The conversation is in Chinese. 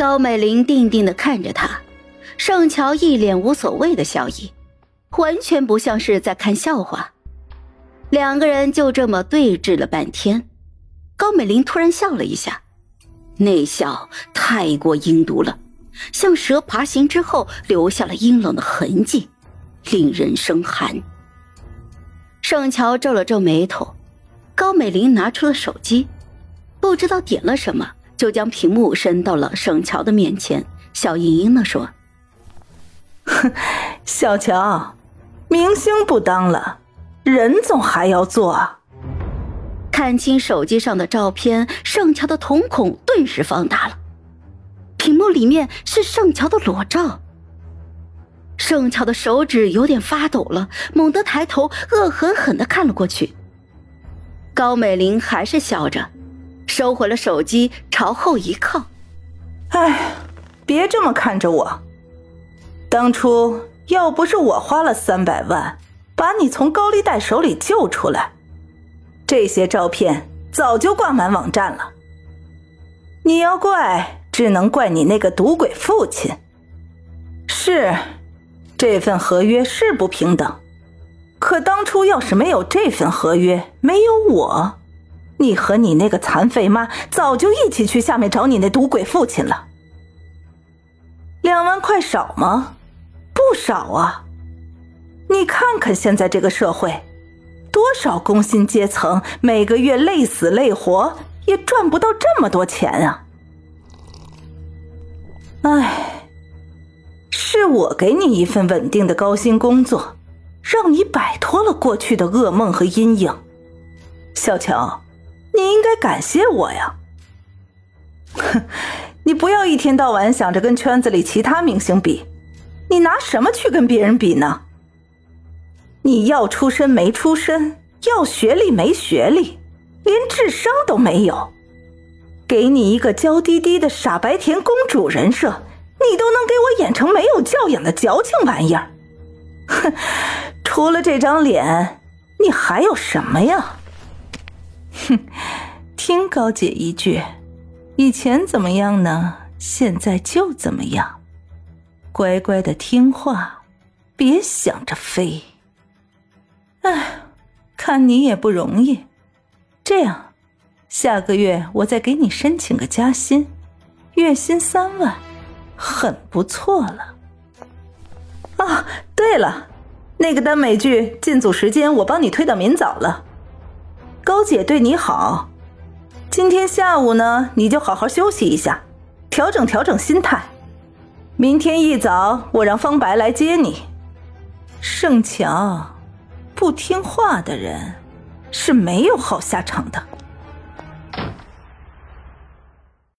高美玲定定的看着他，盛乔一脸无所谓的笑意，完全不像是在看笑话。两个人就这么对峙了半天，高美玲突然笑了一下，那笑太过阴毒了，像蛇爬行之后留下了阴冷的痕迹，令人生寒。盛乔皱了皱眉头，高美玲拿出了手机，不知道点了什么。就将屏幕伸到了盛乔的面前，笑盈盈的说：“哼小乔，明星不当了，人总还要做。”看清手机上的照片，盛乔的瞳孔顿时放大了。屏幕里面是盛乔的裸照。盛乔的手指有点发抖了，猛地抬头，恶狠狠的看了过去。高美玲还是笑着。收回了手机，朝后一靠。哎，别这么看着我。当初要不是我花了三百万把你从高利贷手里救出来，这些照片早就挂满网站了。你要怪，只能怪你那个赌鬼父亲。是，这份合约是不平等。可当初要是没有这份合约，没有我。你和你那个残废妈早就一起去下面找你那赌鬼父亲了。两万块少吗？不少啊！你看看现在这个社会，多少工薪阶层每个月累死累活也赚不到这么多钱啊！哎，是我给你一份稳定的高薪工作，让你摆脱了过去的噩梦和阴影，小乔。你应该感谢我呀！哼，你不要一天到晚想着跟圈子里其他明星比，你拿什么去跟别人比呢？你要出身没出身，要学历没学历，连智商都没有。给你一个娇滴滴的傻白甜公主人设，你都能给我演成没有教养的矫情玩意儿。哼，除了这张脸，你还有什么呀？哼，听高姐一句，以前怎么样呢？现在就怎么样，乖乖的听话，别想着飞。哎，看你也不容易，这样，下个月我再给你申请个加薪，月薪三万，很不错了。啊，对了，那个耽美剧进组时间我帮你推到明早了。高姐对你好，今天下午呢，你就好好休息一下，调整调整心态。明天一早，我让方白来接你。盛强，不听话的人是没有好下场的。